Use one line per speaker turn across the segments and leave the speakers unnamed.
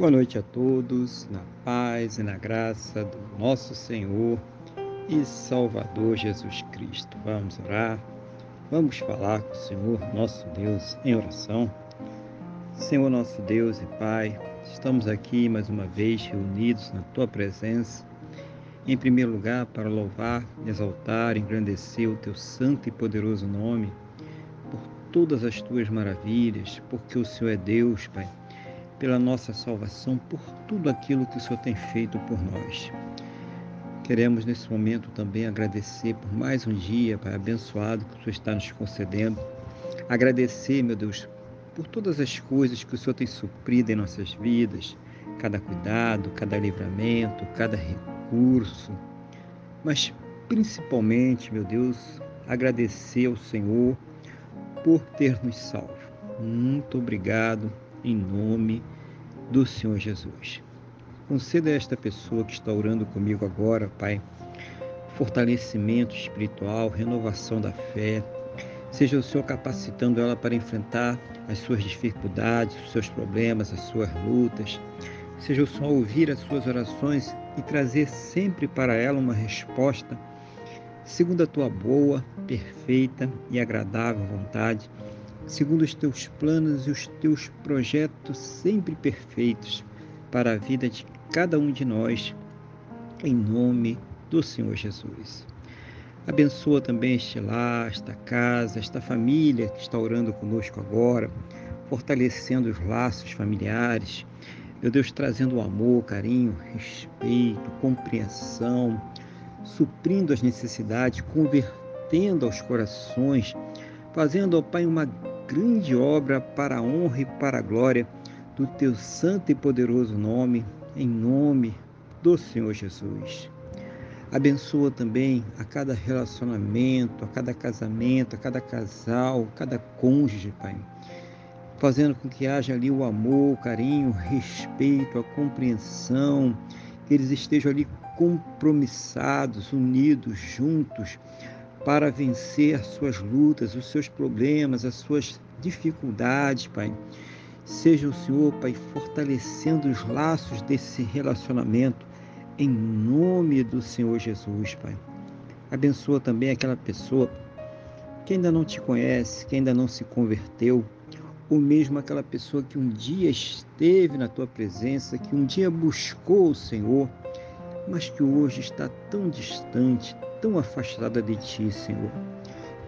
Boa noite a todos, na paz e na graça do nosso Senhor e Salvador Jesus Cristo. Vamos orar, vamos falar com o Senhor, nosso Deus, em oração. Senhor, nosso Deus e Pai, estamos aqui mais uma vez reunidos na Tua presença, em primeiro lugar para louvar, exaltar, engrandecer o Teu santo e poderoso nome, por todas as Tuas maravilhas, porque o Senhor é Deus, Pai pela nossa salvação, por tudo aquilo que o Senhor tem feito por nós. Queremos nesse momento também agradecer por mais um dia, Pai, abençoado que o Senhor está nos concedendo. Agradecer, meu Deus, por todas as coisas que o Senhor tem suprido em nossas vidas, cada cuidado, cada livramento, cada recurso. Mas principalmente, meu Deus, agradecer ao Senhor por ter nos salvo. Muito obrigado em nome do Senhor Jesus. Conceda a esta pessoa que está orando comigo agora, Pai, fortalecimento espiritual, renovação da fé. Seja o Senhor capacitando ela para enfrentar as suas dificuldades, os seus problemas, as suas lutas. Seja o Senhor ouvir as suas orações e trazer sempre para ela uma resposta segundo a tua boa, perfeita e agradável vontade segundo os teus planos e os teus projetos sempre perfeitos para a vida de cada um de nós, em nome do Senhor Jesus. Abençoa também este lar, esta casa, esta família que está orando conosco agora, fortalecendo os laços familiares. Meu Deus, trazendo amor, carinho, respeito, compreensão, suprindo as necessidades, convertendo aos corações, fazendo, ó Pai, uma grande obra para a honra e para a glória do teu santo e poderoso nome, em nome do Senhor Jesus. Abençoa também a cada relacionamento, a cada casamento, a cada casal, a cada cônjuge, Pai. Fazendo com que haja ali o amor, o carinho, o respeito, a compreensão, que eles estejam ali compromissados, unidos, juntos, para vencer as suas lutas, os seus problemas, as suas dificuldades, Pai. Seja o Senhor, Pai, fortalecendo os laços desse relacionamento, em nome do Senhor Jesus, Pai. Abençoa também aquela pessoa que ainda não te conhece, que ainda não se converteu, ou mesmo aquela pessoa que um dia esteve na tua presença, que um dia buscou o Senhor, mas que hoje está tão distante, tão afastada de ti, Senhor.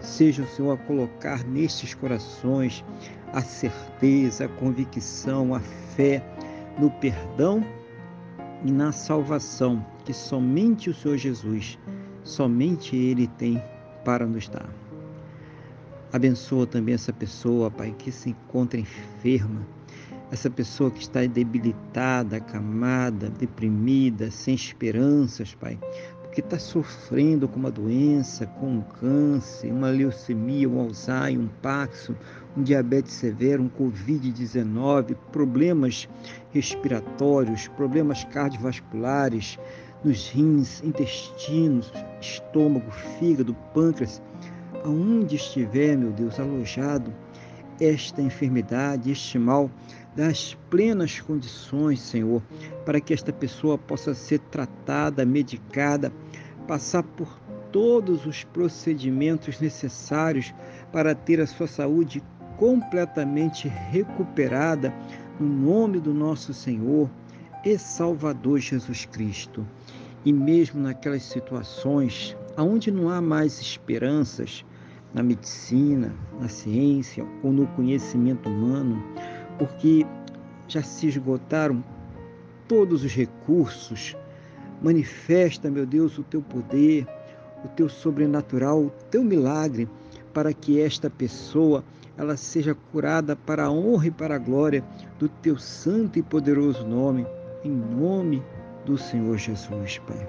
Seja o Senhor a colocar nestes corações a certeza, a convicção, a fé no perdão e na salvação que somente o Senhor Jesus, somente Ele tem para nos dar. Abençoa também essa pessoa, Pai, que se encontra enferma, essa pessoa que está debilitada, acamada, deprimida, sem esperanças, Pai, que está sofrendo com uma doença, com um câncer, uma leucemia, um Alzheimer, um Paxo, um diabetes severo, um Covid-19, problemas respiratórios, problemas cardiovasculares nos rins, intestinos, estômago, fígado, pâncreas, aonde estiver, meu Deus, alojado esta enfermidade, este mal, das plenas condições, Senhor, para que esta pessoa possa ser tratada, medicada, passar por todos os procedimentos necessários para ter a sua saúde completamente recuperada, no nome do nosso Senhor e Salvador Jesus Cristo. E mesmo naquelas situações onde não há mais esperanças, na medicina, na ciência ou no conhecimento humano, porque já se esgotaram todos os recursos. Manifesta, meu Deus, o teu poder, o teu sobrenatural, o teu milagre, para que esta pessoa ela seja curada para a honra e para a glória do teu santo e poderoso nome, em nome do Senhor Jesus, Pai.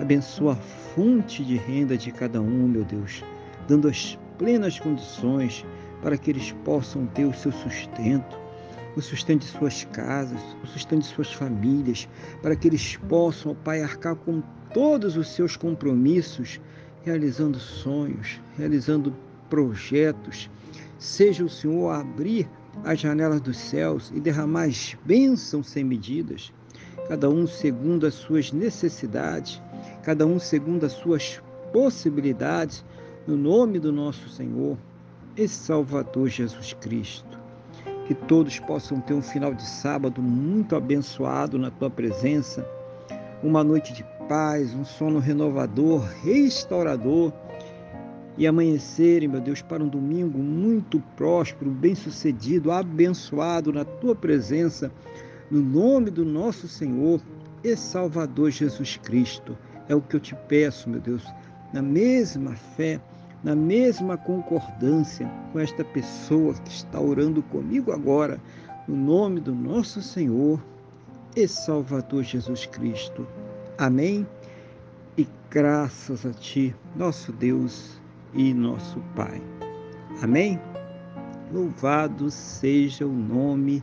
Abençoa a fonte de renda de cada um, meu Deus, dando as plenas condições para que eles possam ter o seu sustento, o sustento de suas casas, o sustento de suas famílias, para que eles possam, Pai, arcar com todos os seus compromissos, realizando sonhos, realizando projetos. Seja o Senhor abrir as janelas dos céus e derramais bênçãos sem medidas, cada um segundo as suas necessidades, cada um segundo as suas possibilidades, no nome do nosso Senhor e Salvador Jesus Cristo. Que todos possam ter um final de sábado muito abençoado na tua presença, uma noite de paz, um sono renovador, restaurador e amanhecerem, meu Deus, para um domingo muito próspero, bem-sucedido, abençoado na tua presença, no nome do nosso Senhor e Salvador Jesus Cristo. É o que eu te peço, meu Deus, na mesma fé na mesma concordância com esta pessoa que está orando comigo agora, no nome do nosso Senhor e Salvador Jesus Cristo. Amém? E graças a Ti, nosso Deus e nosso Pai. Amém? Louvado seja o nome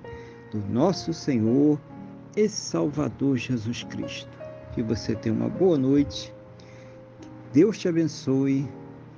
do nosso Senhor e Salvador Jesus Cristo. Que você tenha uma boa noite. Deus te abençoe